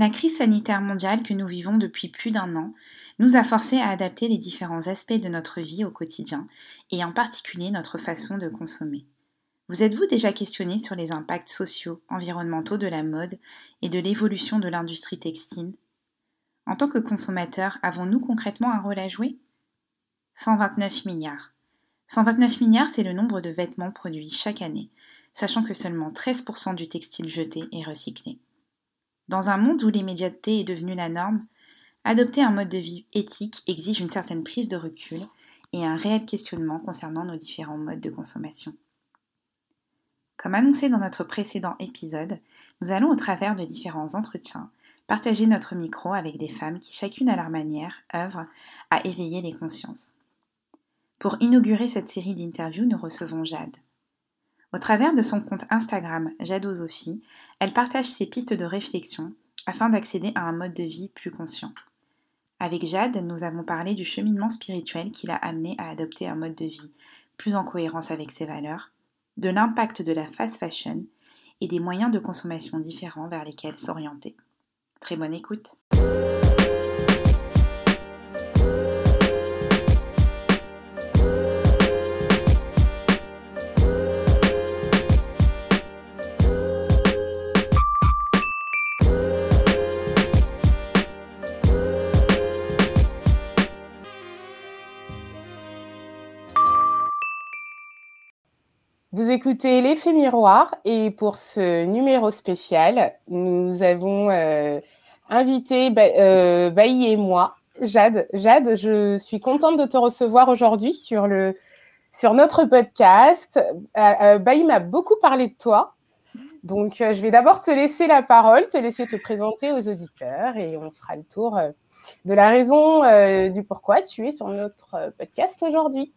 La crise sanitaire mondiale que nous vivons depuis plus d'un an nous a forcés à adapter les différents aspects de notre vie au quotidien et en particulier notre façon de consommer. Vous êtes-vous déjà questionné sur les impacts sociaux, environnementaux de la mode et de l'évolution de l'industrie textile? En tant que consommateurs, avons-nous concrètement un rôle à jouer? 129 milliards. 129 milliards, c'est le nombre de vêtements produits chaque année, sachant que seulement 13% du textile jeté est recyclé. Dans un monde où l'immédiateté est devenue la norme, adopter un mode de vie éthique exige une certaine prise de recul et un réel questionnement concernant nos différents modes de consommation. Comme annoncé dans notre précédent épisode, nous allons au travers de différents entretiens partager notre micro avec des femmes qui, chacune à leur manière, œuvrent à éveiller les consciences. Pour inaugurer cette série d'interviews, nous recevons Jade. Au travers de son compte Instagram Jadosophie, elle partage ses pistes de réflexion afin d'accéder à un mode de vie plus conscient. Avec Jade, nous avons parlé du cheminement spirituel qui l'a amené à adopter un mode de vie plus en cohérence avec ses valeurs, de l'impact de la fast fashion et des moyens de consommation différents vers lesquels s'orienter. Très bonne écoute. Écoutez l'effet miroir et pour ce numéro spécial, nous avons euh, invité euh, Bailly et moi, Jade. Jade, je suis contente de te recevoir aujourd'hui sur, sur notre podcast. Euh, Bailly m'a beaucoup parlé de toi. Donc, je vais d'abord te laisser la parole, te laisser te présenter aux auditeurs et on fera le tour de la raison du pourquoi tu es sur notre podcast aujourd'hui.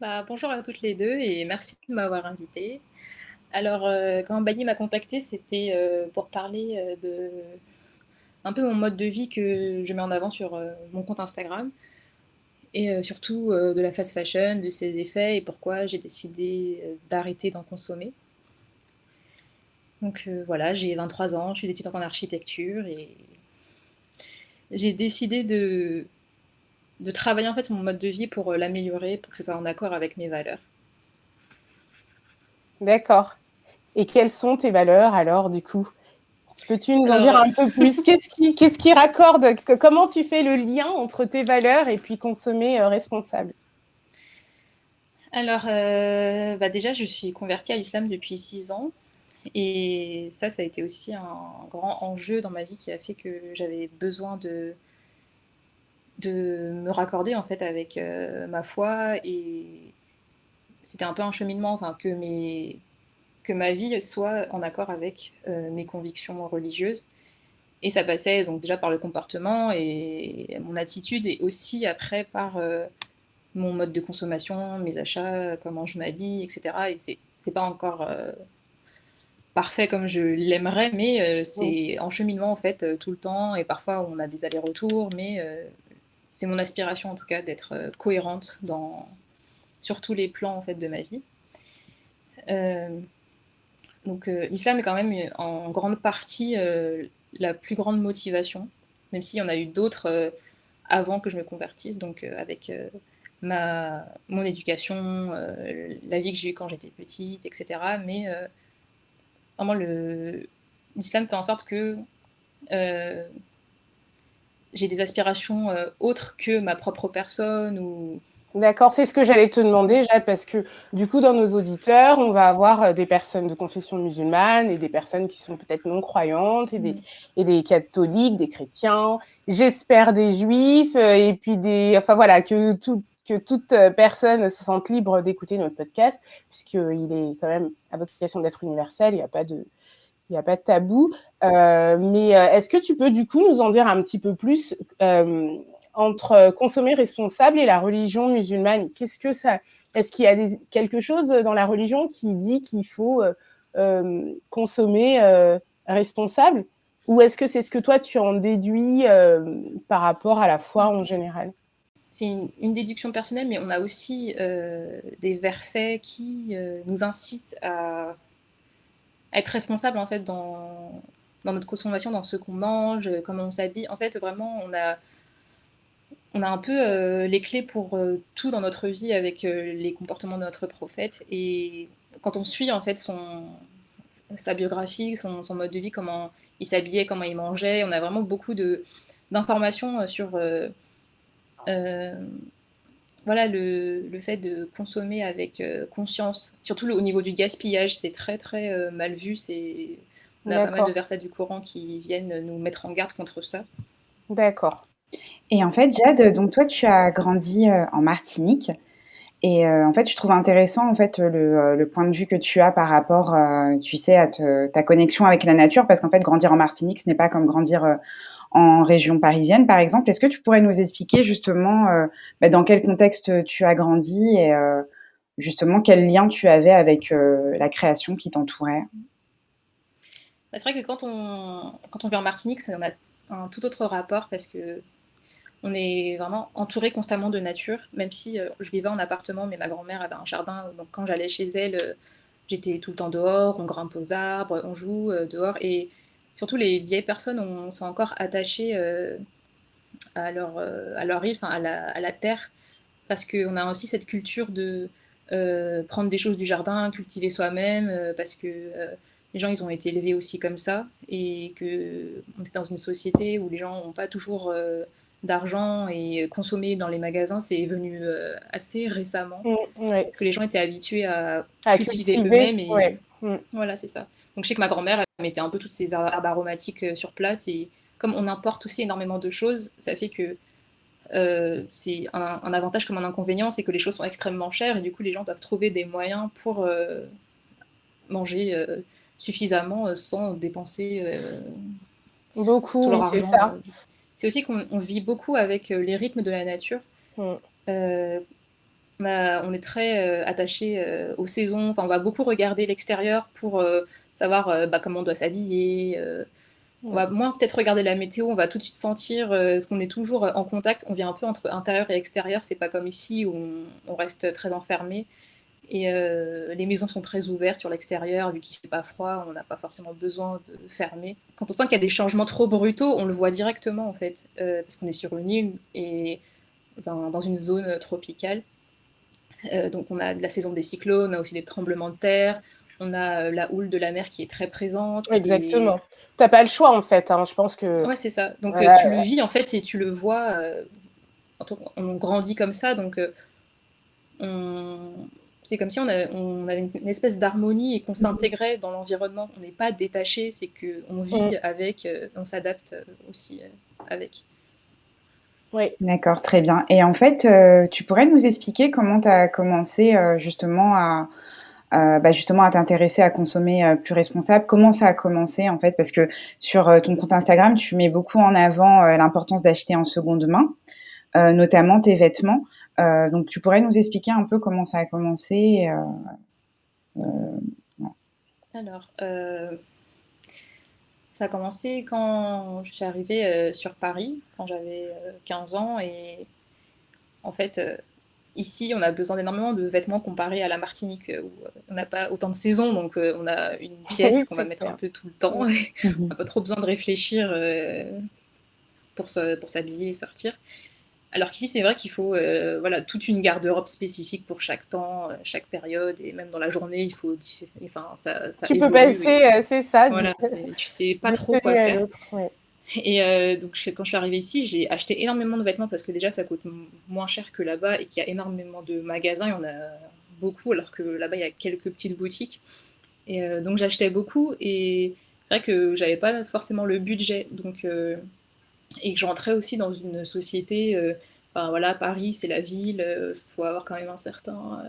Bah, bonjour à toutes les deux et merci de m'avoir invitée. Alors, euh, quand Bani m'a contactée, c'était euh, pour parler euh, de un peu mon mode de vie que je mets en avant sur mon compte Instagram et surtout de la fast fashion, de ses effets et pourquoi j'ai décidé d'arrêter d'en consommer. Donc voilà, j'ai 23 ans, je suis étudiante en architecture et j'ai décidé de de travailler en fait mon mode de vie pour euh, l'améliorer, pour que ce soit en accord avec mes valeurs. D'accord. Et quelles sont tes valeurs alors du coup? Peux-tu nous en dire un peu plus? Qu'est-ce qui, qu'est-ce qui raccorde? Comment tu fais le lien entre tes valeurs et puis consommer euh, responsable? Alors, euh, bah déjà, je suis convertie à l'islam depuis six ans. Et ça, ça a été aussi un grand enjeu dans ma vie qui a fait que j'avais besoin de, de me raccorder en fait avec euh, ma foi et c'était un peu un cheminement enfin que mes que ma vie soit en accord avec euh, mes convictions religieuses. Et ça passait donc déjà par le comportement et mon attitude et aussi après par euh, mon mode de consommation, mes achats, comment je m'habille, etc. Et c'est, c'est pas encore parfait comme je l'aimerais, mais c'est en cheminement en fait tout le temps. Et parfois on a des allers-retours, mais c'est mon aspiration en tout cas d'être euh, cohérente dans, sur tous les plans en fait de ma vie. Euh, donc euh, l'islam est quand même en grande partie la plus grande motivation, même s'il y en a eu d'autres avant que je me convertisse, donc avec mon éducation, la vie que j'ai eue quand j'étais petite, etc. Mais vraiment l'islam fait en sorte que j'ai des aspirations euh, autres que ma propre personne ou D'accord, c'est ce que j'allais te demander, Jade, parce que du coup, dans nos auditeurs, on va avoir euh, des personnes de confession musulmane et des personnes qui sont peut-être non croyantes et des, mm. et des catholiques, des chrétiens, j'espère des juifs, euh, et puis des. Enfin voilà, que, tout, que toute personne se sente libre d'écouter notre podcast, puisqu'il est quand même à vocation d'être universel, il n'y a pas de il n'y a pas de tabou. Euh, mais euh, est-ce que tu peux du coup nous en dire un petit peu plus euh, entre consommer responsable et la religion musulmane? Qu'est-ce que ça Est-ce qu'il y a quelque chose dans la religion qui dit qu'il faut consommer responsable? Ou est-ce que c'est ce que toi tu en déduis par rapport à la foi en général? C'est une, déduction personnelle, mais on a aussi des versets qui nous incitent à être responsable en fait dans, notre consommation, dans ce qu'on mange, comment on s'habille. En fait, vraiment, on a, on a un peu les clés pour tout dans notre vie avec les comportements de notre prophète. Et quand on suit en fait son, sa biographie, son, son mode de vie, comment il s'habillait, comment il mangeait, on a vraiment beaucoup d'informations sur voilà, le, le, fait de consommer avec euh, conscience, surtout au niveau du gaspillage, c'est très très euh, mal vu. C'est on a pas mal de versets du Coran qui viennent nous mettre en garde contre ça. D'accord. Et en fait, Jade, donc toi, tu as grandi euh, en Martinique. Et en fait, je trouve intéressant en fait le, le, point de vue que tu as par rapport, tu sais, à ta connexion avec la nature, parce qu'en fait, grandir en Martinique, ce n'est pas comme grandir en région parisienne, par exemple. Est-ce que tu pourrais nous expliquer justement euh, bah, dans quel contexte tu as grandi et euh, justement quel lien tu avais avec euh, la création qui t'entourait? Bah, C'est vrai que quand on, quand on vit en Martinique, on a un tout autre rapport parce que on est vraiment entouré constamment de nature, même si je vivais en appartement, mais ma grand-mère avait un jardin, donc quand j'allais chez elle, j'étais tout le temps dehors, on grimpe aux arbres, on joue dehors, et surtout les vieilles personnes on, sont encore attachées euh, à, leur, euh, à leur île, à la, à la terre, parce qu'on a aussi cette culture de euh, prendre des choses du jardin, cultiver soi-même, parce que les gens, ils ont été élevés aussi comme ça, et que on est dans une société où les gens n'ont pas toujours d'argent et consommer dans les magasins, c'est venu assez récemment, mmh, parce que les gens étaient habitués à, cultiver, eux-mêmes. Et... Mmh. Voilà, c'est ça. Donc je sais que ma grand-mère, mettait un peu toutes ces herbes aromatiques euh, sur place. Et comme on importe aussi énormément de choses, ça fait que euh, c'est un, avantage comme un inconvénient, c'est que les choses sont extrêmement chères et du coup les gens doivent trouver des moyens pour euh, manger suffisamment sans dépenser beaucoup. c'est ça. C'est aussi qu'on vit beaucoup avec les rythmes de la nature. Mm. On, est très attaché aux saisons. Enfin, on va beaucoup regarder l'extérieur pour savoir euh, bah, comment on doit s'habiller. Euh. on va moins peut-être regarder la météo, on va tout de suite sentir, euh, ce qu'on est toujours en contact, on vient un peu entre intérieur et extérieur, c'est pas comme ici où on, reste très enfermé. Et les maisons sont très ouvertes sur l'extérieur, vu qu'il fait pas froid, on n'a pas forcément besoin de fermer. Quand on sent qu'il y a des changements trop brutaux, on le voit directement en fait, parce qu'on est sur une île et dans, une zone tropicale. donc on a la saison des cyclones, on a aussi des tremblements de terre, on a euh, la houle de la mer qui est très présente. Exactement. Tu T'as pas le choix en fait. Hein. Je pense que. Ouais, c'est ça. Donc euh, tu le vis en fait et tu le vois. Euh, on grandit comme ça, donc c'est comme si on, avait une, espèce d'harmonie et qu'on s'intégrait dans l'environnement. On n'est pas détaché, c'est que on vit mm. avec, on s'adapte aussi avec. Oui. D'accord, très bien. Et en fait, tu pourrais nous expliquer comment tu as commencé justement à, euh, bah, justement à t'intéresser à consommer euh, plus responsable. Comment ça a commencé en fait? Parce que sur euh, ton compte Instagram, tu mets beaucoup en avant l'importance d'acheter en seconde main, notamment tes vêtements. donc tu pourrais nous expliquer un peu comment ça a commencé Alors, ça a commencé quand je suis arrivée sur Paris, quand j'avais 15 ans et en fait Ici, on a besoin d'énormément de vêtements comparé à la Martinique, où euh, on n'a pas autant de saisons, donc euh, on a une pièce qu'on va mettre un peu tout le temps. Et on n'a pas trop besoin de réfléchir euh, pour s'habiller et sortir. Alors qu'ici, c'est vrai qu'il faut voilà, toute une garde-robe spécifique pour chaque temps, chaque période, et même dans la journée, il faut. Enfin, ça, ça tu peux passer, c'est ça. Voilà, tu sais pas trop quoi faire. Et euh, donc, quand je suis arrivée ici, j'ai acheté énormément de vêtements parce que déjà, ça coûte moins cher que là-bas et qu'il y a énormément de magasins. Il y en a beaucoup, alors que là-bas, il y a quelques petites boutiques. Et euh, donc, j'achetais beaucoup et c'est vrai que j'avais pas forcément le budget. Donc, euh, et que je rentrais aussi dans une société. enfin, voilà, Paris, c'est la ville, il faut avoir quand même un certain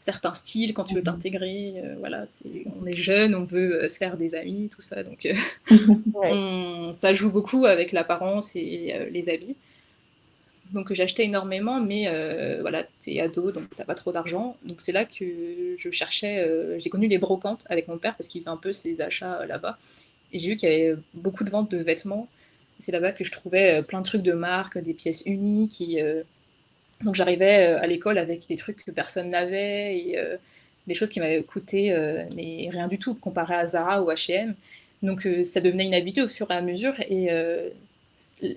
certains styles quand tu veux mhm. t'intégrer. Euh, voilà, on est jeune, on veut euh, se faire des amis, tout ça. Donc, euh, ça joue beaucoup avec l'apparence et les habits. Donc, j'achetais énormément, mais voilà, t'es ado, donc t'as pas trop d'argent. Donc, c'est là que je cherchais. j'ai connu les brocantes avec mon père parce qu'il faisait un peu ses achats là-bas. Et j'ai vu qu'il y avait beaucoup de ventes de vêtements. C'est là-bas que je trouvais plein de trucs de marque, des pièces uniques. Et, donc j'arrivais euh, à l'école avec des trucs que personne n'avait et euh, des choses qui m'avaient coûté euh, mais rien du tout comparé à Zara ou H&M. Donc ça devenait une habitude au fur et à mesure. Et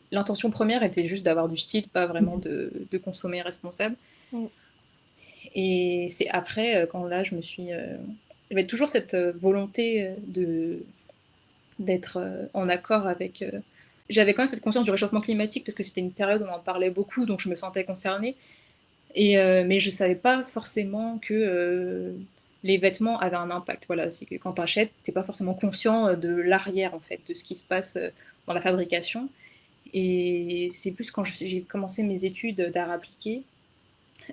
l'intention première était juste d'avoir du style, pas vraiment mmh. de, de consommer responsable. Et c'est après, quand là, je me suis. J'avais toujours cette volonté de d'être en accord avec. J'avais quand même cette conscience du réchauffement climatique parce que c'était une période où on en parlait beaucoup, donc je me sentais concernée. Et, mais je savais pas forcément que les vêtements avaient un impact. Quand tu achètes, tu n'es pas forcément conscient de l'arrière, en fait, de ce qui se passe dans la fabrication. Et c'est plus quand j'ai commencé mes études d'art appliqué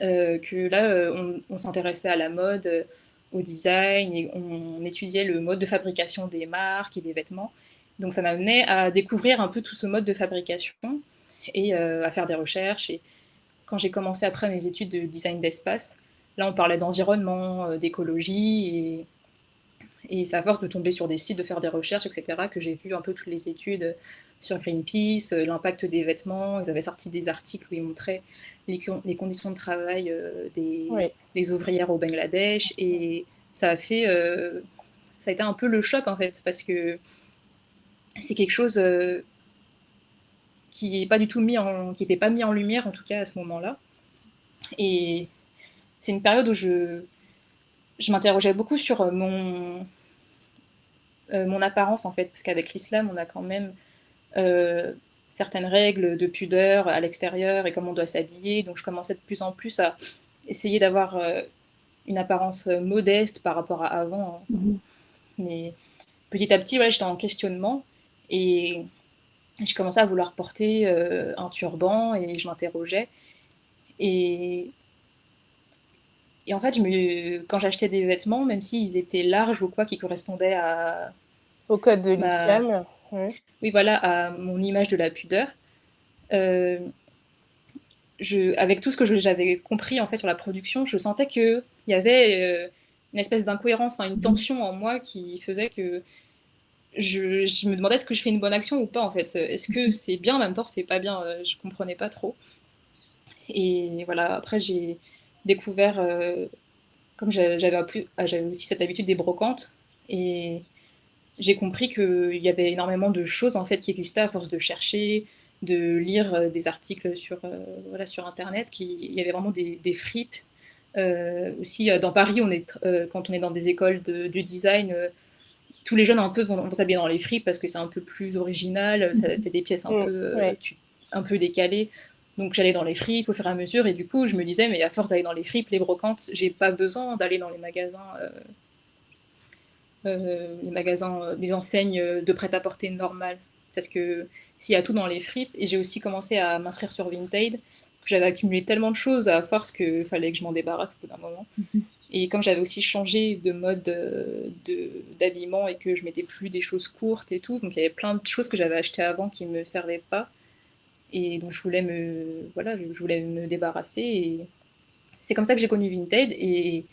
euh, que là, euh, on, s'intéressait à la mode, euh, au design, et on, étudiait le mode de fabrication des marques et des vêtements. Donc ça m'amenait à découvrir un peu tout ce mode de fabrication et à faire des recherches. Et quand j'ai commencé après mes études de design d'espace, là on parlait d'environnement, d'écologie, et, et c'est à force de tomber sur des sites, de faire des recherches, etc., que j'ai vu un peu toutes les études sur Greenpeace, l'impact des vêtements. Ils avaient sorti des articles où ils montraient les, conditions de travail euh, des, ouvrières au Bangladesh. Et ça a fait. Euh, ça a été un peu le choc, en fait, parce que c'est quelque chose euh, qui n'est pas du tout mis en. qui n'était pas mis en lumière, en tout cas, à ce moment-là. Et c'est une période où je. Je m'interrogeais beaucoup sur mon, mon apparence en fait, parce qu'avec l'islam, on a quand même certaines règles de pudeur à l'extérieur et comment on doit s'habiller. Donc je commençais de plus en plus à essayer d'avoir euh, une apparence euh, modeste par rapport à avant. Hein. Mhm. Mais petit à petit, j'étais en questionnement et je commençais à vouloir porter euh, un turban et je m'interrogeais. Et, et en fait, je me... quand j'achetais des vêtements, même s'ils étaient larges ou quoi, qui correspondaient à... Au code de l'islam oui, voilà, à mon image de la pudeur. Euh, je, avec tout ce que j'avais compris en fait sur la production, je sentais qu'il y avait euh, une espèce d'incohérence, une tension en moi qui faisait que je, me demandais est-ce que je fais une bonne action ou pas en fait. Est-ce que c'est bien en même temps c'est pas bien euh, Je comprenais pas trop. Et voilà, après j'ai découvert, comme j'avais aussi cette habitude des brocantes, et j'ai compris qu'il y avait énormément de choses en fait qui existaient à force de chercher, de lire euh, des articles sur, euh, voilà, sur Internet, qui, il y avait vraiment des, des fripes. Euh, aussi, dans Paris, on est, quand on est dans des écoles de, du design, tous les jeunes un peu vont, s'habiller dans les fripes parce que c'est un peu plus original, ça a des pièces un, peu, un peu décalées. Donc j'allais dans les fripes au fur et à mesure, et du coup, je me disais, mais à force d'aller dans les fripes, les brocantes, j'ai pas besoin d'aller dans les magasins euh, les magasins, euh, les enseignes de prêt-à-porter normales. Parce que s'il y a tout dans les fripes, et j'ai aussi commencé à m'inscrire sur Vinted, j'avais accumulé tellement de choses à force qu'il fallait que je m'en débarrasse au bout d'un moment. Mhm. Et comme j'avais aussi changé de mode euh, d'habillement et que je mettais plus des choses courtes et tout, donc il y avait plein de choses que j'avais achetées avant qui ne me servaient pas. Et donc je voulais me, voilà, je voulais me débarrasser. Et c'est comme ça que j'ai connu Vinted. Et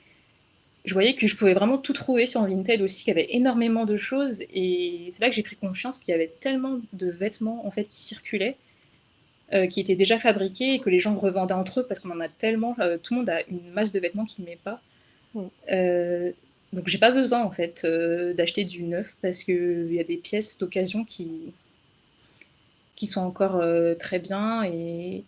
je voyais que je pouvais vraiment tout trouver sur Vinted aussi, qu'il y avait énormément de choses. Et c'est là que j'ai pris conscience qu'il y avait tellement de vêtements en fait qui circulaient, euh, qui étaient déjà fabriqués et que les gens revendaient entre eux parce qu'on en a tellement. Euh, tout le monde a une masse de vêtements qui ne met pas. Euh, donc j'ai pas besoin en fait d'acheter du neuf parce qu'il y a des pièces d'occasion qui qui sont encore très bien et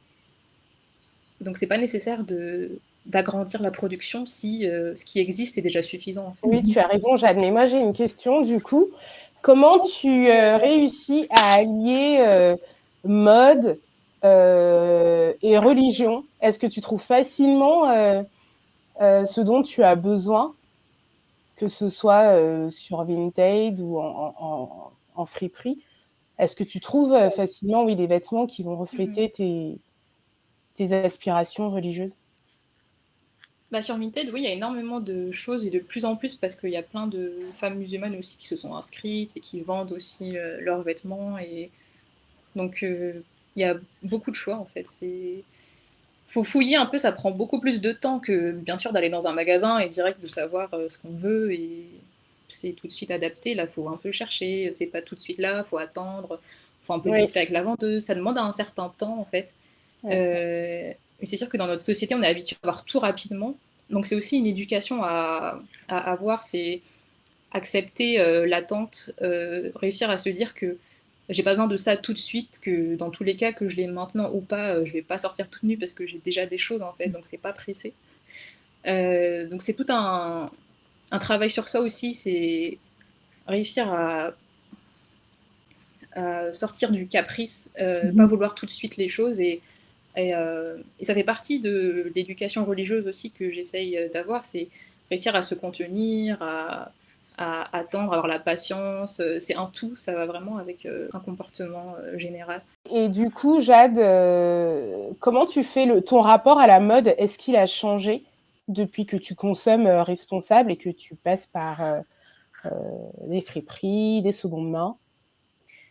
donc c'est pas nécessaire de d'agrandir la production si euh, ce qui existe est déjà suffisant. Oui, tu as raison, Jade. Mais moi, j'ai une question du coup. Comment tu euh, réussis à allier euh, mode et religion? Est-ce que tu trouves facilement ce dont tu as besoin, que ce soit sur Vinted ou en, en, friperie Est-ce que tu trouves facilement oui, les vêtements qui vont refléter tes, tes aspirations religieuses? Bah, sur Vinted, oui, il y a énormément de choses et de plus en plus parce qu'il y a plein de femmes musulmanes aussi qui se sont inscrites et qui vendent aussi euh, leurs vêtements. Et donc, euh, il y a beaucoup de choix en fait. C'est faut fouiller un peu, ça prend beaucoup plus de temps que bien sûr d'aller dans un magasin et direct de savoir euh, ce qu'on veut et c'est tout de suite adapté. Là, faut un peu chercher, c'est pas tout de suite là, faut attendre, faut un peu discuter avec la vendeuse. Ça demande un certain temps en fait. mais c'est sûr que dans notre société, on est habitué à avoir tout rapidement. Donc c'est aussi une éducation à, avoir. C'est accepter l'attente, réussir à se dire que j'ai pas besoin de ça tout de suite, que dans tous les cas, que je l'ai maintenant ou pas, je vais pas sortir toute nue parce que j'ai déjà des choses en fait, donc c'est pas pressé. donc c'est tout un, un, travail sur ça aussi, c'est réussir à, sortir du caprice, mhm. pas vouloir tout de suite les choses et, et, et ça fait partie de l'éducation religieuse aussi que j'essaye d'avoir, c'est réussir à se contenir, à, à attendre, avoir la patience. Euh, c'est un tout, ça va vraiment avec euh, un comportement euh, général. Et du coup, Jade, comment tu fais le, ton rapport à la mode? Est-ce qu'il a changé depuis que tu consommes responsable et que tu passes par des friperies, des secondes mains?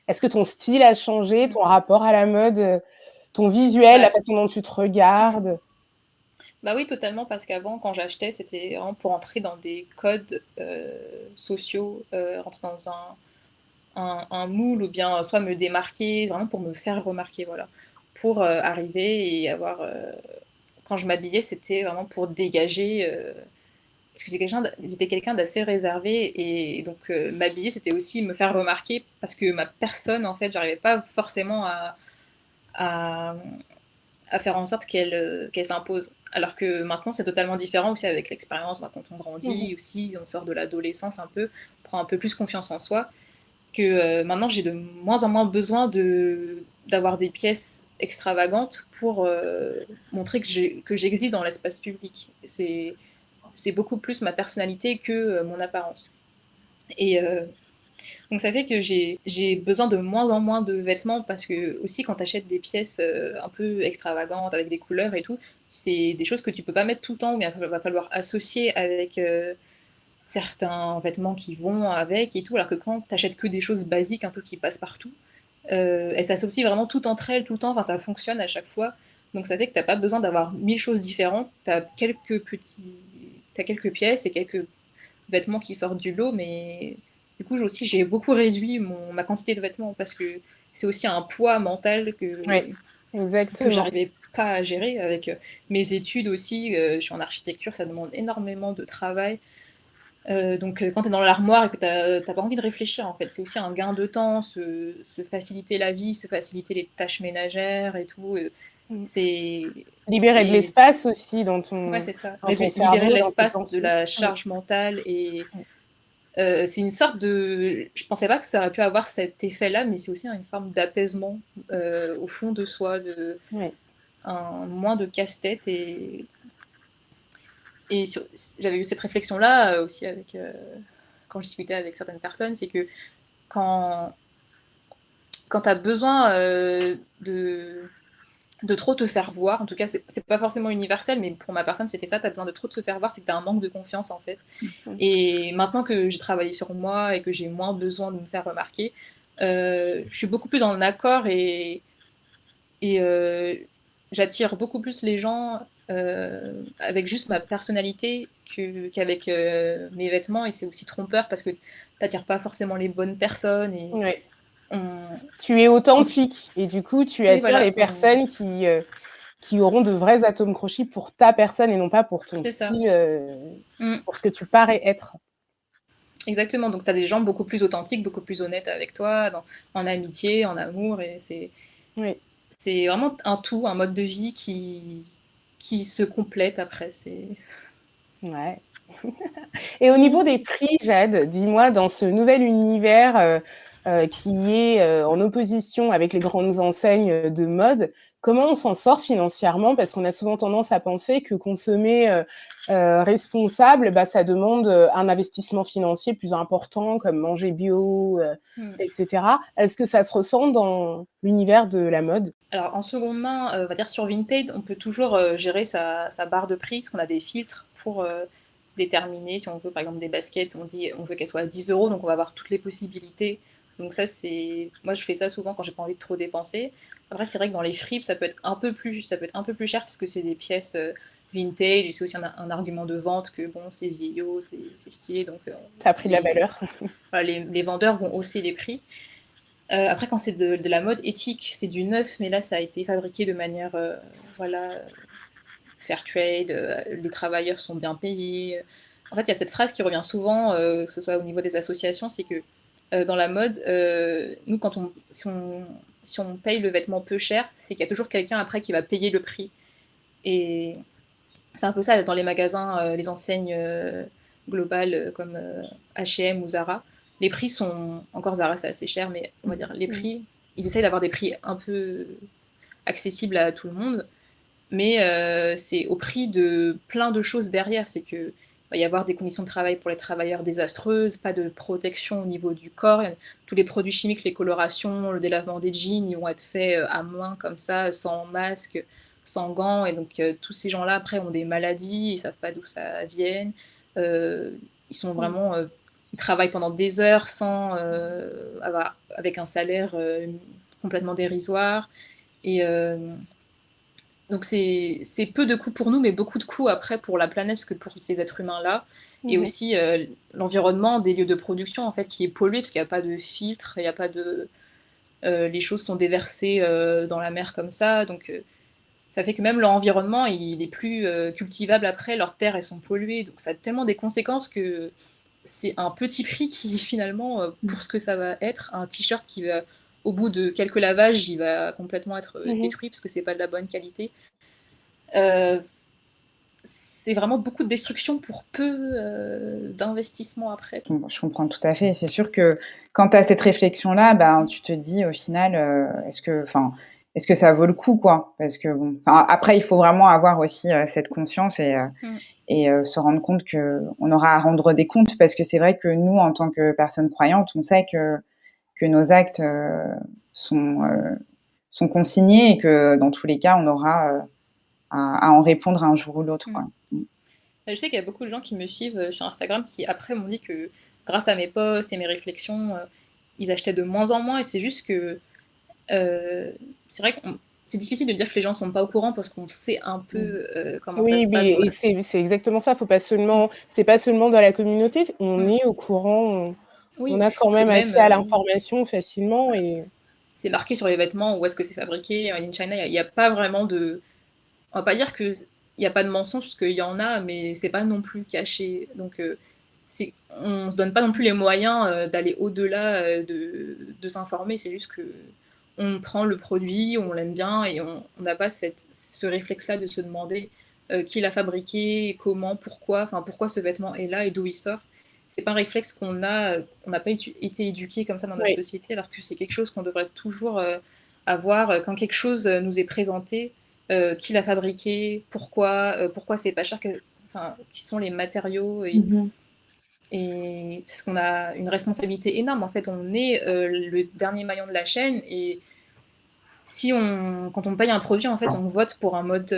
Est-ce que ton style a changé, ton rapport à la mode, ton visuel, la façon dont tu te regardes? Bah oui, totalement, parce qu'avant, quand j'achetais, c'était vraiment pour entrer dans des codes euh, sociaux, euh, rentrer dans un, un, moule ou bien soit me démarquer, vraiment pour me faire remarquer, voilà. Pour euh, arriver et avoir. quand je m'habillais, c'était vraiment pour dégager. parce que j'étais quelqu'un d'assez réservé et donc m'habiller, c'était aussi me faire remarquer parce que ma personne, en fait, j'arrivais pas forcément à, à faire en sorte qu'elle qu'elle s'impose. Alors que maintenant, c'est totalement différent aussi avec l'expérience. Bah, quand on grandit mhm. aussi, on sort de l'adolescence un peu, prend un peu plus confiance en soi. Que euh, maintenant, j'ai de moins en moins besoin de d'avoir des pièces extravagantes pour euh, montrer que j'existe dans l'espace public. C'est beaucoup plus ma personnalité que euh, mon apparence. Et donc ça fait que j'ai besoin de moins en moins de vêtements parce que aussi quand tu achètes des pièces euh, un peu extravagantes avec des couleurs et tout, c'est des choses que tu peux pas mettre tout le temps bien il va falloir associer avec euh, certains vêtements qui vont avec et tout, alors que quand tu achètes que des choses basiques un peu qui passent partout, euh, elles s'associent vraiment tout entre elles tout le temps, enfin ça fonctionne à chaque fois. Donc ça fait que tu pas besoin d'avoir mille choses différentes, tu as quelques petits... As quelques pièces et quelques vêtements qui sortent du lot, mais du coup, aussi, j'ai beaucoup réduit mon, ma quantité de vêtements parce que c'est aussi un poids mental que, que j'arrivais pas à gérer avec euh, mes études aussi. Euh, je suis en architecture, ça demande énormément de travail. Euh, donc, quand tu es dans l'armoire et que tu n'as pas envie de réfléchir, en fait, c'est aussi un gain de temps, se, se, faciliter la vie, se faciliter les tâches ménagères et tout. Mm. C'est libérer de l'espace aussi dans ton. Ouais, c'est ça. libérer l'espace de la charge mentale et. Euh, c'est une sorte de. Je pensais pas que ça aurait pu avoir cet effet-là, mais c'est aussi une forme d'apaisement euh, au fond de soi, de un moins de casse-tête et et j'avais eu cette réflexion-là euh, aussi avec quand je discutais avec certaines personnes, c'est que quand quand tu as besoin de de trop te faire voir. En tout cas, c'est pas forcément universel, mais pour ma personne, c'était ça. Tu as besoin de trop te faire voir, c'est que tu as un manque de confiance en fait. Et maintenant que j'ai travaillé sur moi et que j'ai moins besoin de me faire remarquer, euh, je suis beaucoup plus en accord et, et euh, j'attire beaucoup plus les gens euh, avec juste ma personnalité qu'avec mes vêtements. Et c'est aussi trompeur parce que tu n'attires pas forcément les bonnes personnes. Et, tu es authentique et du coup, tu attires les personnes qui, euh, qui auront de vrais atomes crochus pour ta personne et non pas pour ton style, euh, mm. pour ce que tu parais être. Exactement, donc tu as des gens beaucoup plus authentiques, beaucoup plus honnêtes avec toi, en amitié, en amour, et c'est c'est vraiment un tout, un mode de vie qui, qui se complète après. C'est... Ouais. et au niveau des prix, Jade, dis-moi, dans ce nouvel univers euh, euh, qui est euh, en opposition avec les grandes enseignes de mode, comment on s'en sort financièrement? Parce qu'on a souvent tendance à penser que consommer euh, responsable, bah, ça demande un investissement financier plus important, comme manger bio, hmm. etc. Est-ce que ça se ressent dans l'univers de la mode? Alors en seconde main, on va dire sur Vinted, on peut toujours gérer sa, sa, barre de prix, parce qu'on a des filtres pour déterminer si on veut par exemple des baskets, on dit on veut qu'elles soient à 10 euros, donc on va avoir toutes les possibilités donc ça, c'est... Moi, je fais ça souvent quand j'ai pas envie de trop dépenser. Après, c'est vrai que dans les fripes, ça peut être un peu plus, ça peut être un peu plus cher parce que c'est des pièces euh, vintage. C'est aussi un, argument de vente que bon, c'est vieillot, c'est stylé. Donc, euh, ça a pris de la valeur. les, les, vendeurs vont hausser les prix. Euh, après, quand c'est de, de, la mode éthique, c'est du neuf, mais là, ça a été fabriqué de manière voilà, fair trade. les travailleurs sont bien payés en fait, il y a cette phrase qui revient souvent, que ce soit au niveau des associations, c'est que dans la mode, nous, quand on si, on, si on paye le vêtement peu cher, c'est qu'il y a toujours quelqu'un après qui va payer le prix. Et c'est un peu ça dans les magasins, les enseignes globales comme H&M ou Zara. Les prix sont encore Zara, c'est assez cher, mais on va dire les prix, ils essayent d'avoir des prix un peu accessibles à tout le monde, mais euh, c'est au prix de plein de choses derrière. C'est que va y avoir des conditions de travail pour les travailleurs désastreuses, pas de protection au niveau du corps. Tous les produits chimiques, les colorations, le délavement des jeans, ils vont être faits euh, à moins comme ça, sans masque, sans gants. Et donc euh, tous ces gens-là, après, ont des maladies, ils savent pas d'où ça vient. ils sont vraiment... ils travaillent pendant des heures sans avoir, avec un salaire complètement dérisoire. Et donc c'est peu de coûts pour nous, mais beaucoup de coûts après pour la planète, parce que pour ces êtres humains-là, et aussi euh, l'environnement des lieux de production en fait qui est pollué, parce qu'il n'y a pas de filtre, il n'y a pas de... Euh, les choses sont déversées euh, dans la mer comme ça, donc ça fait que même leur environnement, il est plus cultivable après, leurs terres, elles sont polluées, donc ça a tellement des conséquences que c'est un petit prix qui finalement, pour ce que ça va être, un t-shirt qui va au bout de quelques lavages, il va complètement être euh, mhm. détruit parce que c'est pas de la bonne qualité. Euh, c'est vraiment beaucoup de destruction pour peu euh, d'investissement après. Je comprends tout à fait. C'est sûr que quand tu as cette réflexion-là, ben, tu te dis au final, est-ce que, est-ce que ça vaut le coup, quoi? Parce que bon, après, il faut vraiment avoir aussi cette conscience et, mm. et se rendre compte que on aura à rendre des comptes, parce que c'est vrai que nous, en tant que personnes croyantes, on sait que que nos actes euh, sont, euh, sont consignés et que dans tous les cas, on aura euh, à, en répondre un jour ou l'autre. Mm. Mm. Je sais qu'il y a beaucoup de gens qui me suivent sur Instagram qui après m'ont dit que grâce à mes posts et mes réflexions, ils achetaient de moins en moins et c'est juste que c'est vrai que c'est difficile de dire que les gens sont pas au courant parce qu'on sait un peu mm. comment ça se passe. Oui, c'est exactement ça. Faut pas seulement, c'est pas seulement dans la communauté. On est au courant on a quand même accès à euh, l'information facilement et c'est marqué sur les vêtements où est-ce que c'est fabriqué. In China, il n'y a, pas vraiment de. On va pas dire qu'il n'y a pas de mensonge, parce qu'il y en a, mais c'est pas non plus caché. Donc, euh, on se donne pas non plus les moyens euh, d'aller au-delà de, de s'informer. C'est juste que on prend le produit, on l'aime bien et on n'a pas cette, ce réflexe-là de se demander qui l'a fabriqué, comment, pourquoi, enfin pourquoi ce vêtement est là et d'où il sort c'est pas un réflexe qu'on a, on n'a pas été éduqué comme ça dans notre société, alors que c'est quelque chose qu'on devrait toujours euh, avoir euh, quand quelque chose euh, nous est présenté, qui l'a fabriqué, pourquoi, pourquoi c'est pas cher, enfin, qui sont les matériaux et, mm-hmm. et parce qu'on a une responsabilité énorme. En fait, on est le dernier maillon de la chaîne et si on, quand on paye un produit, en fait, on vote pour un mode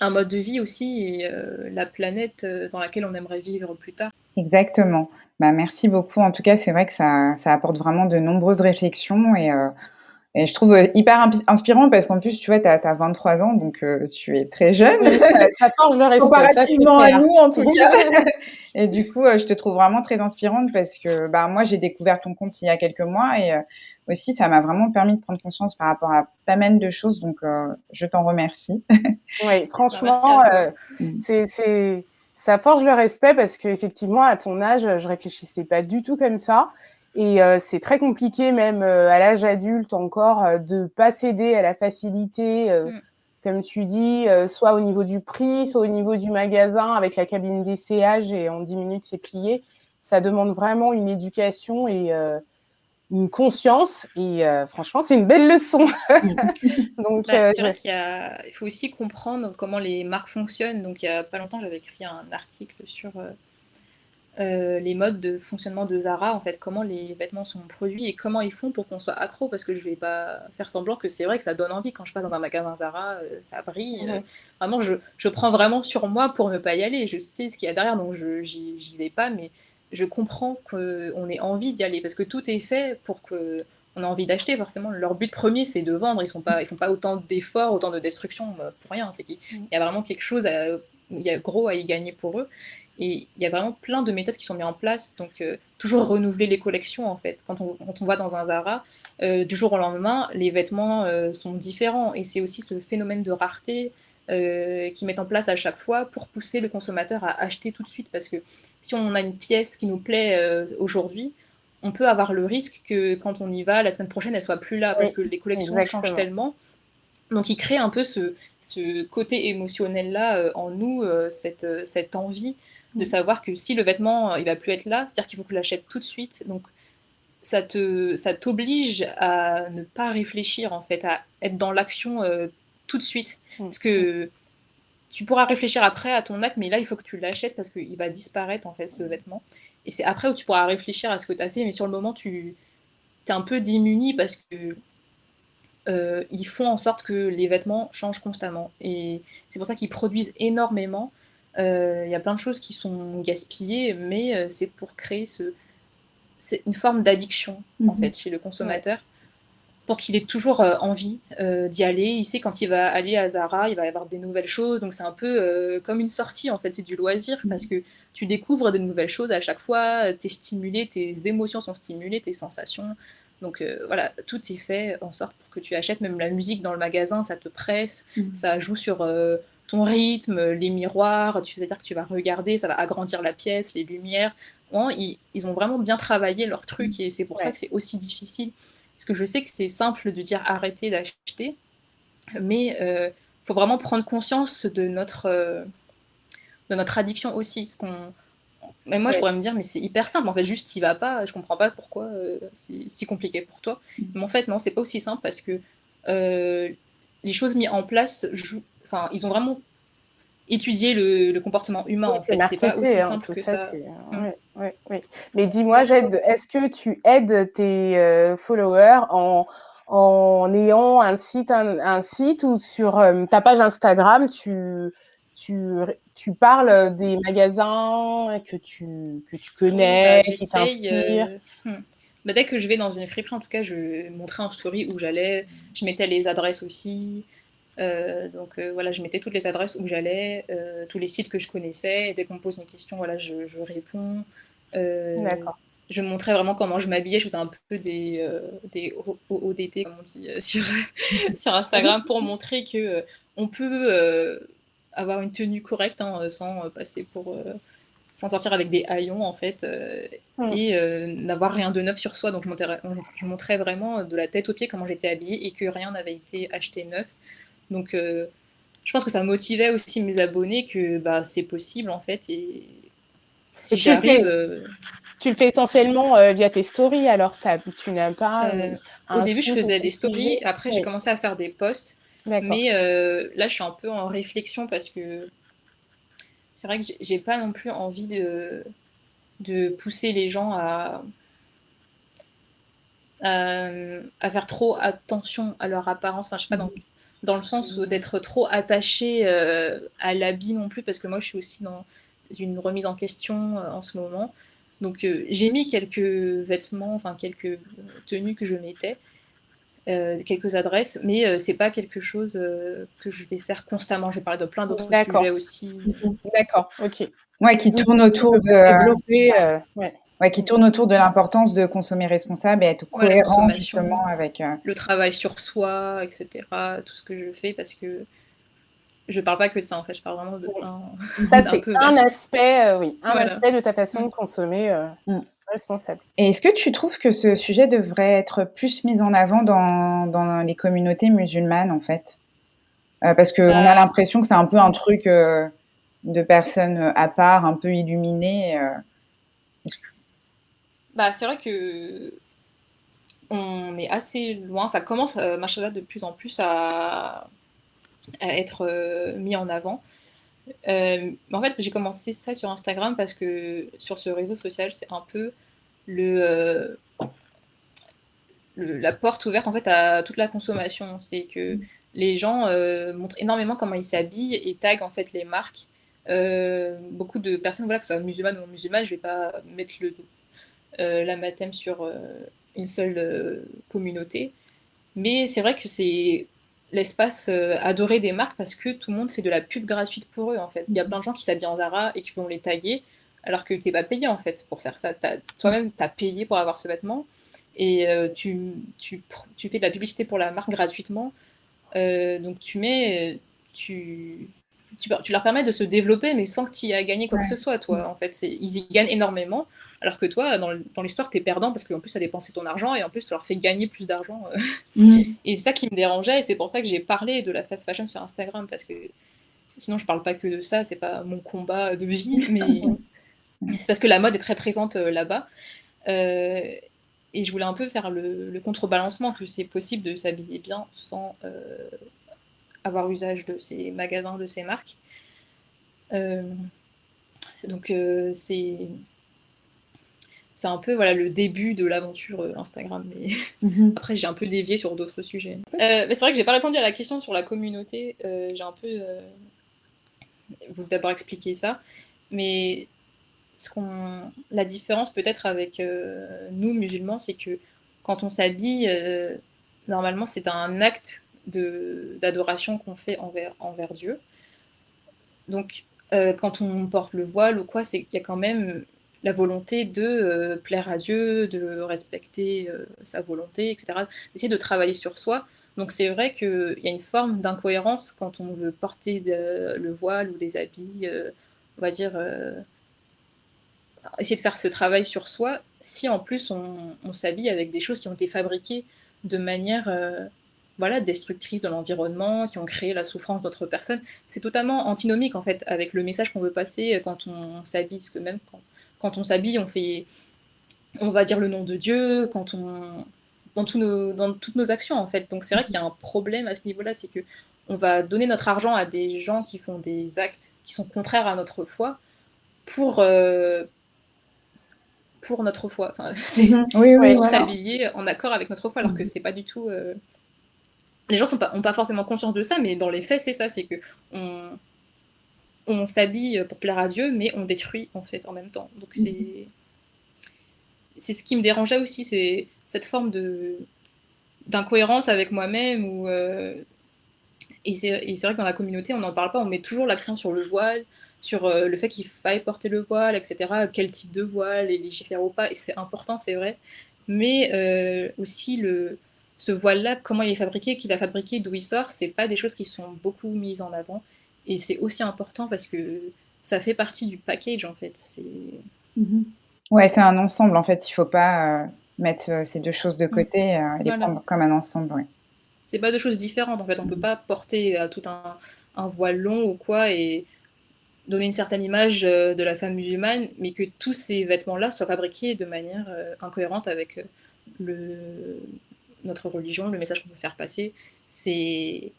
un mode de vie aussi et euh, la planète euh, dans laquelle on aimerait vivre plus tard. Exactement. Bah, merci beaucoup. En tout cas, c'est vrai que ça, ça, apporte vraiment de nombreuses réflexions et, euh, et je trouve hyper inspirant parce qu'en plus, tu vois, tu as, 23 ans, donc tu es très jeune. ça, forge le respect. Comparativement à nous, en tout cas. et du coup, je te trouve vraiment très inspirante parce que bah, moi, j'ai découvert ton compte il y a quelques mois et aussi, ça m'a vraiment permis de prendre conscience par rapport à pas mal de choses. Donc, euh, je t'en remercie. oui, franchement, euh, c'est, ça forge le respect parce qu'effectivement, à ton âge, je réfléchissais pas du tout comme ça. Et euh, c'est très compliqué, même à l'âge adulte encore, de pas céder à la facilité, mm. comme tu dis, soit au niveau du prix, soit au niveau du magasin avec la cabine d'essayage et en 10 minutes, c'est plié. Ça demande vraiment une éducation et une conscience et euh, franchement c'est une belle leçon. donc bah, euh, c'est vrai qu'il il faut aussi comprendre comment les marques fonctionnent. Donc il y a pas longtemps j'avais écrit un article sur euh, les modes de fonctionnement de Zara en fait, comment les vêtements sont produits et comment ils font pour qu'on soit accro parce que je vais pas faire semblant que c'est vrai que ça donne envie quand je passe dans un magasin Zara, ça brille. vraiment je, je, prends vraiment sur moi pour ne pas y aller. Je sais ce qu'il y a derrière donc je j'y vais pas mais je comprends qu'on ait envie d'y aller parce que tout est fait pour que on a envie d'acheter forcément. Leur but premier, c'est de vendre. Ils ne pas, ils font pas autant d'efforts, autant de destruction euh, pour rien. C'est qu'il mm. y a vraiment quelque chose, il y a gros à y gagner pour eux. Et il y a vraiment plein de méthodes qui sont mises en place. Donc, euh, toujours renouveler les collections, en fait. Quand on, quand on va dans un Zara, euh, du jour au lendemain, les vêtements sont différents. Et c'est aussi ce phénomène de rareté qui mettent en place à chaque fois pour pousser le consommateur à acheter tout de suite. Parce que si on a une pièce qui nous plaît aujourd'hui, on peut avoir le risque que quand on y va, la semaine prochaine, elle soit plus là, parce que les collections changent tellement. Donc il crée un peu ce, ce côté émotionnel-là en nous, cette, cette envie de mm. savoir que si le vêtement il va plus être là, c'est-à-dire qu'il faut que tu l'achètes tout de suite. Donc ça te ça t'oblige à ne pas réfléchir en fait, à être dans l'action euh, tout de suite. Mm. Parce que tu pourras réfléchir après à ton acte, mais là il faut que tu l'achètes parce qu'il va disparaître en fait ce vêtement. Et c'est après où tu pourras réfléchir à ce que tu as fait, mais sur le moment tu es un peu démuni parce que euh, ils font en sorte que les vêtements changent constamment. Et c'est pour ça qu'ils produisent énormément. Euh, il y a plein de choses qui sont gaspillées, mais c'est pour créer ce, c'est une forme d'addiction en mhm. fait chez le consommateur pour qu'il ait toujours euh, envie euh, d'y aller. Il sait quand il va aller à Zara, il va y avoir des nouvelles choses. Donc c'est un peu euh, comme une sortie en fait, c'est du loisir mhm. parce que tu découvres de nouvelles choses à chaque fois, tu es stimulé, tes émotions sont stimulées, tes sensations. Donc voilà, tout est fait en sorte pour que tu achètes même la musique dans le magasin, ça te presse, mhm. ça joue sur ton rythme, les miroirs, tu veux dire que tu vas regarder, ça va agrandir la pièce, les lumières ils, ont vraiment bien travaillé leur truc et c'est pour ça que c'est aussi difficile. Parce que je sais que c'est simple de dire arrêter d'acheter, mais il euh, faut vraiment prendre conscience de notre, euh, de notre addiction aussi. Parce qu'on, mais moi, je pourrais me dire, mais c'est hyper simple. En fait, juste, tu vas pas. Je comprends pas pourquoi euh, c'est si compliqué pour toi. Mm. Mais en fait, non, c'est pas aussi simple parce que les choses mises en place, enfin, ils ont vraiment étudier le, comportement humain en fait. C'est pas aussi hein, simple que ça. Mm. Mais dis-moi, est-ce que tu aides tes euh, followers en, en ayant un site, un, site ou sur euh, ta page Instagram, tu, tu, tu parles des magasins que tu, que tu connais, bah, qui t'inspirent euh, hmm. bah, Dès que je vais dans une friperie, en tout cas, je montrais en story où j'allais, je mettais les adresses aussi. Euh, donc euh, voilà, je mettais toutes les adresses où j'allais, euh, tous les sites que je connaissais. Et dès qu'on me pose une question, voilà, je, réponds. D'accord. Je montrais vraiment comment je m'habillais. Je faisais un peu des, des ODT, comme on dit sur, sur Instagram, pour montrer que on peut avoir une tenue correcte hein, sans passer pour sans sortir avec des haillons en fait hmm. et n'avoir rien de neuf sur soi donc je montrais, je montrais, vraiment de la tête aux pieds comment j'étais habillée et que rien n'avait été acheté neuf donc, euh, je pense que ça motivait aussi mes abonnés que bah, c'est possible en fait. Et si j'arrive. Euh, tu le fais essentiellement euh, via tes stories, alors tu n'as pas. au début, je faisais des stories, après, j'ai commencé à faire des posts. Mais là, je suis un peu en réflexion parce que c'est vrai que j'ai pas non plus envie de, de pousser les gens à, à, faire trop attention à leur apparence. Enfin, je sais pas, dans dans le sens d'être trop attaché euh, à l'habit non plus, parce que moi je suis aussi dans une remise en question euh, en ce moment. Donc euh, j'ai mis quelques vêtements, enfin quelques tenues que je mettais, quelques adresses, mais c'est pas quelque chose que je vais faire constamment. Je vais parler de plein d'autres sujets aussi. D'accord, ok. Ouais, qui tourne autour de. Ouais qui tourne autour de l'importance de consommer responsable et être cohérent justement avec. Euh, le travail sur soi, etc. Tout ce que je fais parce que je parle pas que de ça en fait, je parle vraiment de. Ça, c'est un, aspect, euh, oui, un aspect de ta façon de mm. consommer euh, mm. Responsable. Et est-ce que tu trouves que ce sujet devrait être plus mis en avant dans, dans les communautés musulmanes en fait? Parce qu'on a bah. l'impression que c'est un peu un truc de personnes à part, un peu illuminées. Bah, c'est vrai que on est assez loin. Ça commence, euh, machallah, de plus en plus à, à être euh, mis en avant. Euh, en fait, j'ai commencé ça sur Instagram parce que sur ce réseau social, c'est un peu le, la porte ouverte en fait à toute la consommation. C'est que les gens montrent énormément comment ils s'habillent et taguent en fait les marques. beaucoup de personnes, voilà, que ce soit musulmanes ou non musulmanes, je vais pas mettre le euh, la Matem sur euh, une seule euh, communauté. Mais c'est vrai que c'est l'espace adoré des marques parce que tout le monde fait de la pub gratuite pour eux en fait. Il y a plein de gens qui s'habillent en Zara et qui vont les taguer alors que tu n'es pas payé en fait pour faire ça. Toi-même, tu as payé pour avoir ce vêtement et tu, tu, tu, fais de la publicité pour la marque gratuitement. donc tu mets, tu, tu, leur permets de se développer, mais sans que tu y aies gagné quoi que ce soit, toi. En fait, ils y gagnent énormément, alors que toi, dans, l'histoire, tu es perdant parce qu'en plus, tu as dépensé ton argent et en plus, tu leur fais gagner plus d'argent. Euh. Mm. Et c'est ça qui me dérangeait, et c'est pour ça que j'ai parlé de la fast fashion sur Instagram, parce que sinon, je parle pas que de ça, c'est pas mon combat de vie, mais c'est parce que la mode est très présente euh, là-bas. Euh, et je voulais un peu faire le, contrebalancement que c'est possible de s'habiller bien sans avoir usage de ces magasins, de ces marques. Euh, donc euh, c'est c'est un peu voilà le début de l'aventure euh, Instagram mais mhm. après j'ai un peu dévié sur d'autres sujets mais c'est vrai que j'ai pas répondu à la question sur la communauté j'ai un peu vous d'abord expliquer ça mais ce qu'on la différence peut-être avec nous musulmans c'est que quand on s'habille normalement c'est un acte d'adoration qu'on fait envers, envers Dieu. Donc, euh, quand on porte le voile ou quoi, c'est qu'il y a quand même la volonté de euh, plaire à Dieu, de respecter euh, sa volonté, etc. D'essayer de travailler sur soi. Donc c'est vrai qu'il y a une forme d'incohérence quand on veut porter le voile ou des habits, on va dire, essayer de faire ce travail sur soi, si en plus on, on s'habille avec des choses qui ont été fabriquées de manière voilà, destructrices de l'environnement, qui ont créé la souffrance d'autres personnes. C'est totalement antinomique en fait avec le message qu'on veut passer quand on s'habille, parce que même quand, on s'habille, on fait, on va dire le nom de Dieu, quand on, dans, nos, dans toutes nos actions en fait. Donc c'est vrai qu'il y a un problème à ce niveau-là, c'est que on va donner notre argent à des gens qui font des actes qui sont contraires à notre foi pour euh, pour notre foi. Enfin, c'est mhm. pour s'habiller en accord avec notre foi, alors que mhm. c'est pas du tout. Euh, les gens n'ont pas, pas forcément conscience de ça, mais dans les faits, c'est ça, c'est que on, on s'habille pour plaire à Dieu, mais on détruit en fait en même temps. Donc c'est mhm. c'est ce qui me dérangeait aussi, c'est cette forme de d'incohérence avec moi-même ou euh, et c'est vrai que dans la communauté on n'en parle pas, on met toujours l'accent sur le voile, sur euh, le fait qu'il faille porter le voile, etc. Quel type de voile et légiférer ou pas, et c'est important, c'est vrai, mais euh, aussi le ce voile-là, comment il est fabriqué, qu'il a fabriqué, d'où il sort, c'est pas des choses qui sont beaucoup mises en avant. Et c'est aussi important parce que ça fait partie du package en fait. C'est. Mhm. Ouais, c'est un ensemble en fait. Il faut pas euh, mettre euh, ces deux choses de côté et euh, les prendre comme un ensemble. Ouais. C'est pas deux choses différentes en fait. On peut pas porter tout un, un, voile long ou quoi et donner une certaine image de la femme musulmane, mais que tous ces vêtements-là soient fabriqués de manière incohérente avec le, notre religion, le message qu'on veut faire passer, c'est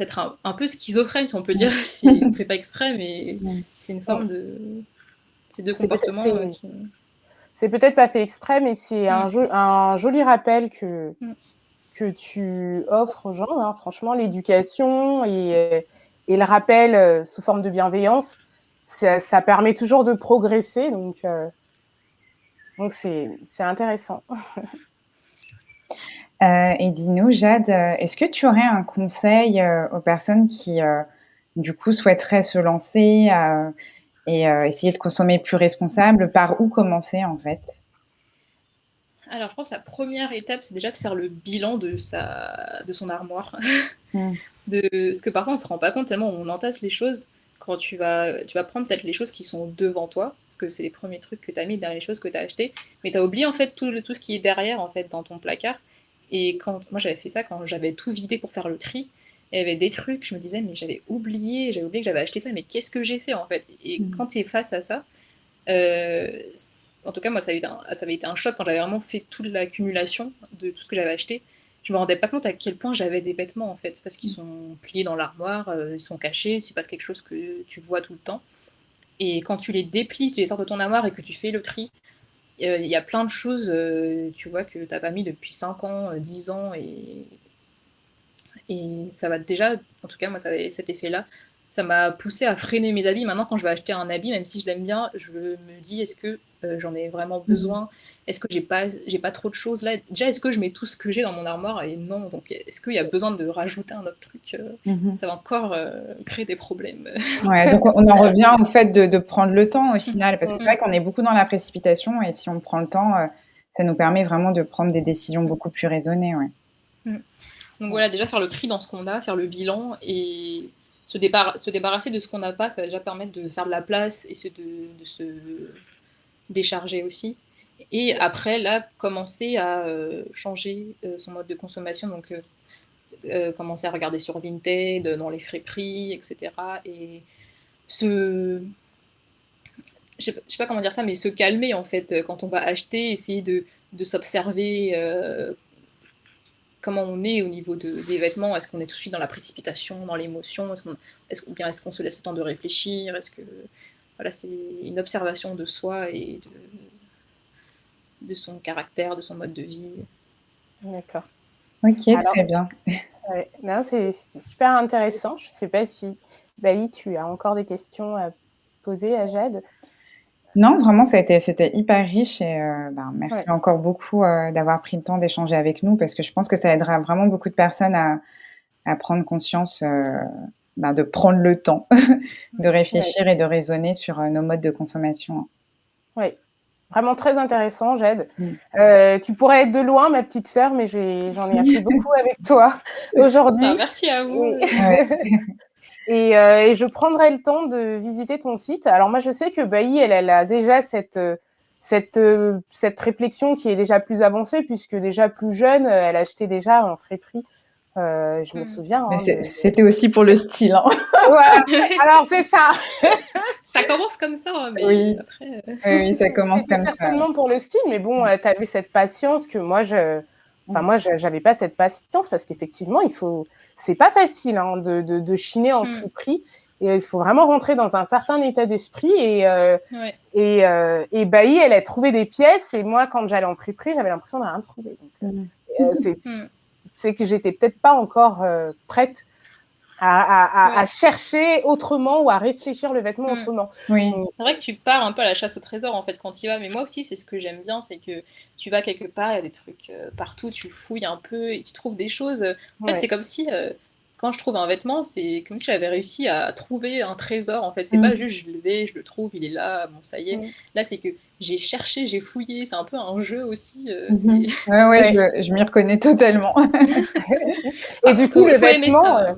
être un, un, peu schizophrène, si on peut dire, si on ne fait pas exprès, mais c'est une forme de. Ces deux comportements euh, C'est peut-être pas fait exprès, mais c'est un, mm. un, joli rappel que, mm. que tu offres aux gens. Hein. Franchement, l'éducation et, et, le rappel euh, sous forme de bienveillance, ça, ça permet toujours de progresser. Donc, euh, donc c'est intéressant. Euh, et dis-nous, Jade, euh, est-ce que tu aurais un conseil euh, aux personnes qui, du coup, souhaiteraient se lancer et essayer de consommer plus responsable Par où commencer, en fait? Alors, je pense que la première étape, c'est déjà de faire le bilan de, sa, de son armoire. Hmm. de, parce que parfois, on ne se rend pas compte tellement on entasse les choses. Quand tu vas, tu vas prendre peut-être les choses qui sont devant toi, parce que c'est les premiers trucs que tu as mis derrière les choses que tu as achetées, mais tu as oublié en fait tout, tout ce qui est derrière, en fait, dans ton placard. Et quand moi j'avais fait ça, quand j'avais tout vidé pour faire le tri, il y avait des trucs, je me disais, mais j'avais oublié, j'avais oublié que j'avais acheté ça, mais qu'est-ce que j'ai fait en fait? Et mm. quand tu es face à ça, euh, en tout cas, moi ça avait, été un, ça avait été un choc quand j'avais vraiment fait toute l'accumulation de tout ce que j'avais acheté. Je me rendais pas compte à quel point j'avais des vêtements en fait, parce qu'ils mm. sont pliés dans l'armoire, euh, ils sont cachés, c'est pas quelque chose que tu vois tout le temps. Et quand tu les déplies, tu les sors de ton armoire et que tu fais le tri, euh, il y a plein de choses, euh, tu vois, que tu n'as pas mis depuis 5 ans, 10 euh, ans, et, et ça va déjà, en tout cas, moi, ça cet effet-là. Ça m'a poussé à freiner mes habits. Maintenant, quand je vais acheter un habit, même si je l'aime bien, je me dis, est-ce que euh, j'en ai vraiment mhm. besoin Est-ce que j'ai pas, j'ai pas trop de choses là? Déjà, est-ce que je mets tout ce que j'ai dans mon armoire? Et non, donc est-ce qu'il y a besoin de rajouter un autre truc euh, mhm. Ça va encore euh, créer des problèmes. Ouais, donc on en revient au fait de, prendre le temps au final, parce que c'est vrai qu'on est beaucoup dans la précipitation, et si on prend le temps, ça nous permet vraiment de prendre des décisions beaucoup plus raisonnées. Ouais. Mm. Donc voilà, déjà faire le tri dans ce qu'on a, faire le bilan et se, débar- se débarrasser de ce qu'on n'a pas, ça va déjà permettre de faire de la place et de, de se décharger aussi. Et après, là, commencer à euh, changer euh, son mode de consommation, donc euh, commencer à regarder sur Vinted, dans les friperies, etc. Et se... Je sais, sais pas comment dire ça, mais se calmer en fait quand on va acheter, essayer de, s'observer comment on est au niveau de, des vêtements. Est-ce qu'on est tout de suite dans la précipitation, dans l'émotion? Est-ce qu'on est bien est-ce qu'on se laisse le temps de réfléchir? Est-ce que voilà, c'est une observation de soi et de, de son caractère, de son mode de vie. D'accord. Ok, très bien. Ouais, c'est super intéressant. Je ne sais pas si, Bailly, tu as encore des questions à poser à Jade? Non, vraiment, ça a été, c'était hyper riche et euh, ben, merci encore beaucoup euh, d'avoir pris le temps d'échanger avec nous parce que je pense que ça aidera vraiment beaucoup de personnes à, à prendre conscience, euh, ben, de prendre le temps de réfléchir et de raisonner sur nos modes de consommation. Oui, vraiment très intéressant, Jade. Mm. tu pourrais être de loin, ma petite sœur, mais j'en ai, appris beaucoup avec toi aujourd'hui. Ah, merci à vous. Euh, et, je prendrai le temps de visiter ton site. Alors moi, je sais que Bailly, elle, elle a déjà cette, euh, cette, euh, cette réflexion qui est déjà plus avancée, puisque déjà plus jeune, elle achetait déjà en friperie. Euh, je me mm. souviens. Hein, c'était aussi pour le style. Hein. Alors c'est ça. ça commence comme ça, hein, mais oui. après. Oui, ça commence comme ça. Certainement pour le style, mais bon, tu avais cette patience que moi, je, Enfin, moi, j'avais pas cette patience parce qu'effectivement, il faut, c'est pas facile hein, de, de, de, chiner en mm. prix. Et il faut vraiment rentrer dans un certain état d'esprit. Et, euh, et, euh, et Bailly, elle a trouvé des pièces. Et moi, quand j'allais en friperie, j'avais l'impression de rien trouver. Donc, mm. euh, mm. C'est que j'étais peut-être pas encore euh, prête à, chercher autrement ou à réfléchir le vêtement mm. autrement. Oui. C'est vrai que tu pars un peu à la chasse au trésor en fait quand tu y vas, mais moi aussi c'est ce que j'aime bien, c'est que tu vas quelque part, il y a des trucs euh, partout, tu fouilles un peu et tu trouves des choses. En fait, c'est comme si euh, quand je trouve un vêtement, c'est comme si j'avais réussi à trouver un trésor en fait. C'est mm. pas juste je le vais, je le trouve, il est là, bon ça y est. Là c'est que j'ai cherché, j'ai fouillé, c'est un peu un jeu aussi. Euh, mm-hmm. Ouais, ouais, je, m'y reconnais totalement. et du coup, le vêtement.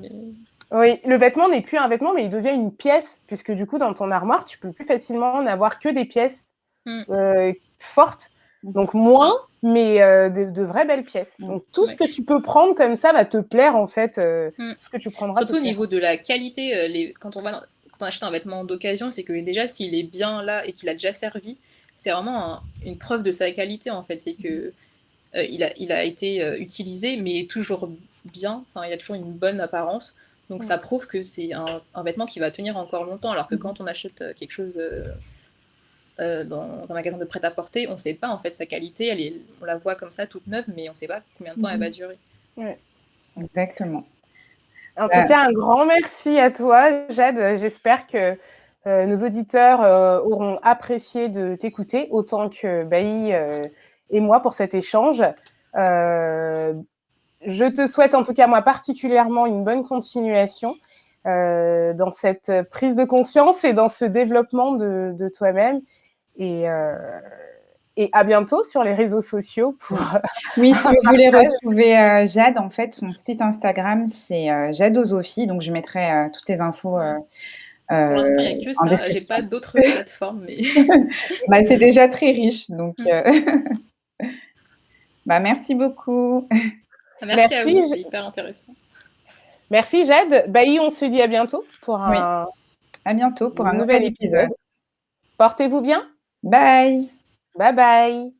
Oui, le vêtement n'est plus un vêtement, mais il devient une pièce, puisque du coup, dans ton armoire, tu peux plus facilement n'avoir que des pièces mm. euh, fortes, donc moins, mais euh, de, vraies belles pièces. Donc tout ce que tu peux prendre comme ça va te plaire, en fait, euh, mm. ce que tu prendras. Surtout au niveau de la qualité, les... quand, on va quand on achète un vêtement d'occasion, c'est que déjà, s'il est bien là et qu'il a déjà servi, c'est vraiment une preuve de sa qualité, en fait. C'est que il, a, il a été utilisé, mais toujours bien, enfin, il a toujours une bonne apparence. Donc ça prouve que c'est un, vêtement qui va tenir encore longtemps, alors que quand on achète euh, quelque chose euh, euh, dans, un magasin de prêt-à-porter, on ne sait pas en fait sa qualité, elle est, on la voit comme ça toute neuve, mais on ne sait pas combien de temps elle va mhm. durer. Exactement. En tout cas, un grand merci à toi, Jade. J'espère que nos auditeurs auront apprécié de t'écouter autant que Bailly et moi pour cet échange je te souhaite en tout cas moi particulièrement une bonne continuation euh, dans cette prise de conscience et dans ce développement de, toi-même. Et, euh, et à bientôt sur les réseaux sociaux pour. Oui, si vous voulez retrouver euh, Jade, en fait, son site Instagram, c'est Jadosophie. Donc, je mettrai toutes les infos. pour l'instant, il n'y a que ça. J'ai pas d'autres plateformes. Mais... bah, c'est déjà très riche. Donc, bah, merci beaucoup. Merci, à vous, c'est hyper intéressant. Merci Jade. Bailly, on se dit à bientôt pour un, à bientôt pour un nouvel épisode. Portez-vous bien. Bye. Bye bye.